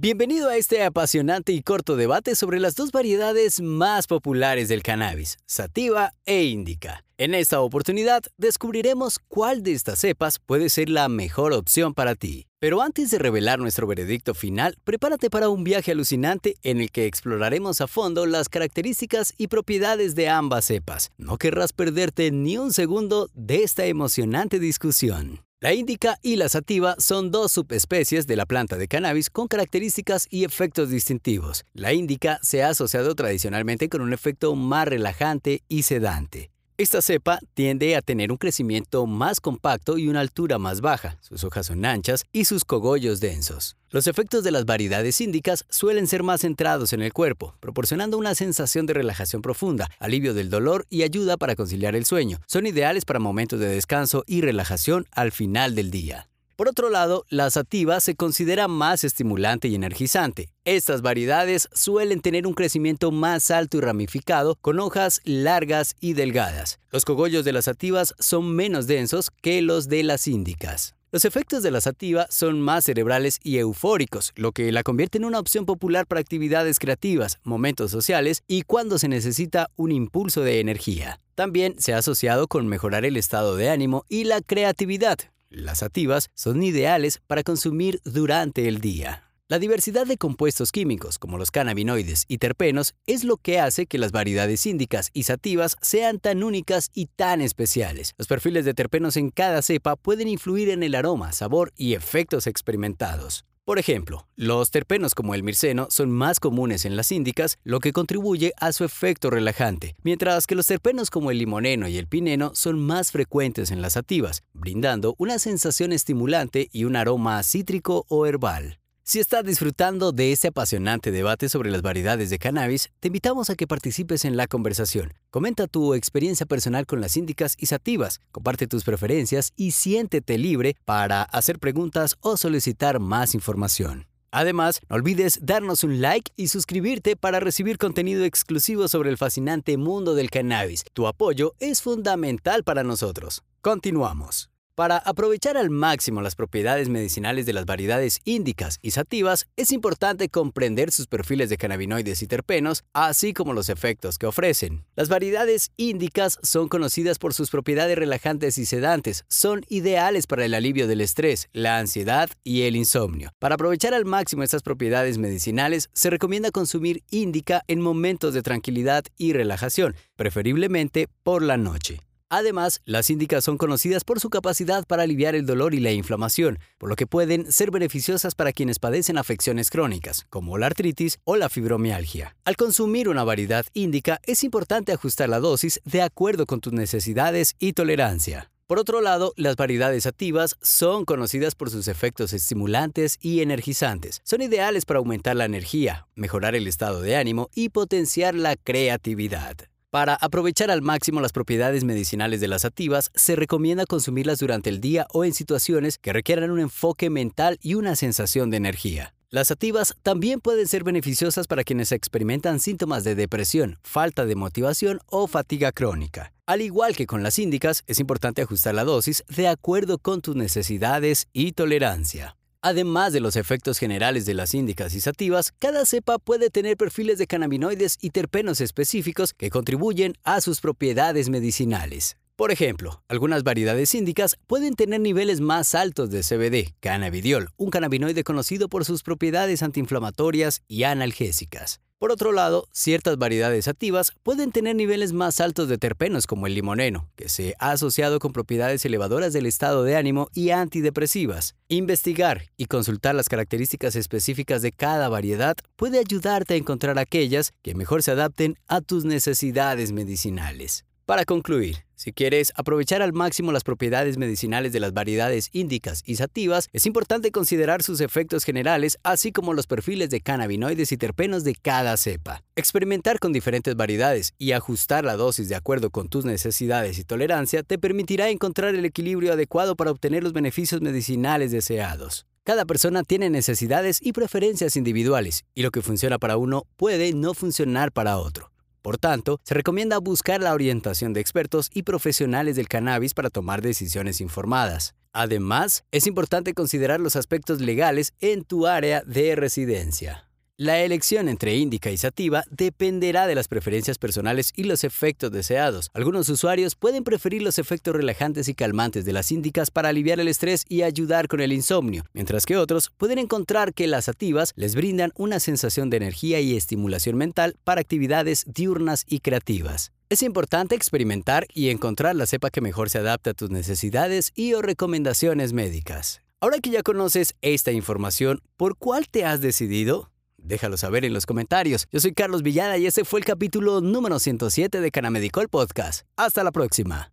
Bienvenido a este apasionante y corto debate sobre las dos variedades más populares del cannabis, sativa e indica. En esta oportunidad descubriremos cuál de estas cepas puede ser la mejor opción para ti. Pero antes de revelar nuestro veredicto final, prepárate para un viaje alucinante en el que exploraremos a fondo las características y propiedades de ambas cepas. No querrás perderte ni un segundo de esta emocionante discusión. La índica y la sativa son dos subespecies de la planta de cannabis con características y efectos distintivos. La índica se ha asociado tradicionalmente con un efecto más relajante y sedante. Esta cepa tiende a tener un crecimiento más compacto y una altura más baja, sus hojas son anchas y sus cogollos densos. Los efectos de las variedades índicas suelen ser más centrados en el cuerpo, proporcionando una sensación de relajación profunda, alivio del dolor y ayuda para conciliar el sueño. Son ideales para momentos de descanso y relajación al final del día. Por otro lado, la sativa se considera más estimulante y energizante. Estas variedades suelen tener un crecimiento más alto y ramificado, con hojas largas y delgadas. Los cogollos de las sativas son menos densos que los de las índicas. Los efectos de la sativa son más cerebrales y eufóricos, lo que la convierte en una opción popular para actividades creativas, momentos sociales y cuando se necesita un impulso de energía. También se ha asociado con mejorar el estado de ánimo y la creatividad, las sativas son ideales para consumir durante el día. La diversidad de compuestos químicos, como los cannabinoides y terpenos, es lo que hace que las variedades índicas y sativas sean tan únicas y tan especiales. Los perfiles de terpenos en cada cepa pueden influir en el aroma, sabor y efectos experimentados. Por ejemplo, los terpenos como el mirceno son más comunes en las índicas, lo que contribuye a su efecto relajante, mientras que los terpenos como el limoneno y el pineno son más frecuentes en las sativas, brindando una sensación estimulante y un aroma cítrico o herbal. Si estás disfrutando de este apasionante debate sobre las variedades de cannabis, te invitamos a que participes en la conversación. Comenta tu experiencia personal con las índicas y sativas, comparte tus preferencias y siéntete libre para hacer preguntas o solicitar más información. Además, no olvides darnos un like y suscribirte para recibir contenido exclusivo sobre el fascinante mundo del cannabis. Tu apoyo es fundamental para nosotros. Continuamos. Para aprovechar al máximo las propiedades medicinales de las variedades índicas y sativas, es importante comprender sus perfiles de cannabinoides y terpenos, así como los efectos que ofrecen. Las variedades índicas son conocidas por sus propiedades relajantes y sedantes, son ideales para el alivio del estrés, la ansiedad y el insomnio. Para aprovechar al máximo estas propiedades medicinales, se recomienda consumir índica en momentos de tranquilidad y relajación, preferiblemente por la noche. Además, las índicas son conocidas por su capacidad para aliviar el dolor y la inflamación, por lo que pueden ser beneficiosas para quienes padecen afecciones crónicas, como la artritis o la fibromialgia. Al consumir una variedad índica, es importante ajustar la dosis de acuerdo con tus necesidades y tolerancia. Por otro lado, las variedades activas son conocidas por sus efectos estimulantes y energizantes. Son ideales para aumentar la energía, mejorar el estado de ánimo y potenciar la creatividad. Para aprovechar al máximo las propiedades medicinales de las sativas, se recomienda consumirlas durante el día o en situaciones que requieran un enfoque mental y una sensación de energía. Las sativas también pueden ser beneficiosas para quienes experimentan síntomas de depresión, falta de motivación o fatiga crónica. Al igual que con las índicas, es importante ajustar la dosis de acuerdo con tus necesidades y tolerancia. Además de los efectos generales de las índicas y sativas, cada cepa puede tener perfiles de cannabinoides y terpenos específicos que contribuyen a sus propiedades medicinales. Por ejemplo, algunas variedades índicas pueden tener niveles más altos de CBD, cannabidiol, un cannabinoide conocido por sus propiedades antiinflamatorias y analgésicas. Por otro lado, ciertas variedades activas pueden tener niveles más altos de terpenos como el limoneno, que se ha asociado con propiedades elevadoras del estado de ánimo y antidepresivas. Investigar y consultar las características específicas de cada variedad puede ayudarte a encontrar aquellas que mejor se adapten a tus necesidades medicinales. Para concluir, si quieres aprovechar al máximo las propiedades medicinales de las variedades índicas y sativas, es importante considerar sus efectos generales, así como los perfiles de cannabinoides y terpenos de cada cepa. Experimentar con diferentes variedades y ajustar la dosis de acuerdo con tus necesidades y tolerancia te permitirá encontrar el equilibrio adecuado para obtener los beneficios medicinales deseados. Cada persona tiene necesidades y preferencias individuales, y lo que funciona para uno puede no funcionar para otro. Por tanto, se recomienda buscar la orientación de expertos y profesionales del cannabis para tomar decisiones informadas. Además, es importante considerar los aspectos legales en tu área de residencia. La elección entre índica y sativa dependerá de las preferencias personales y los efectos deseados. Algunos usuarios pueden preferir los efectos relajantes y calmantes de las índicas para aliviar el estrés y ayudar con el insomnio, mientras que otros pueden encontrar que las sativas les brindan una sensación de energía y estimulación mental para actividades diurnas y creativas. Es importante experimentar y encontrar la cepa que mejor se adapte a tus necesidades y o recomendaciones médicas. Ahora que ya conoces esta información, ¿por cuál te has decidido? Déjalo saber en los comentarios. Yo soy Carlos Villada y este fue el capítulo número 107 de Canamedicol Podcast. Hasta la próxima.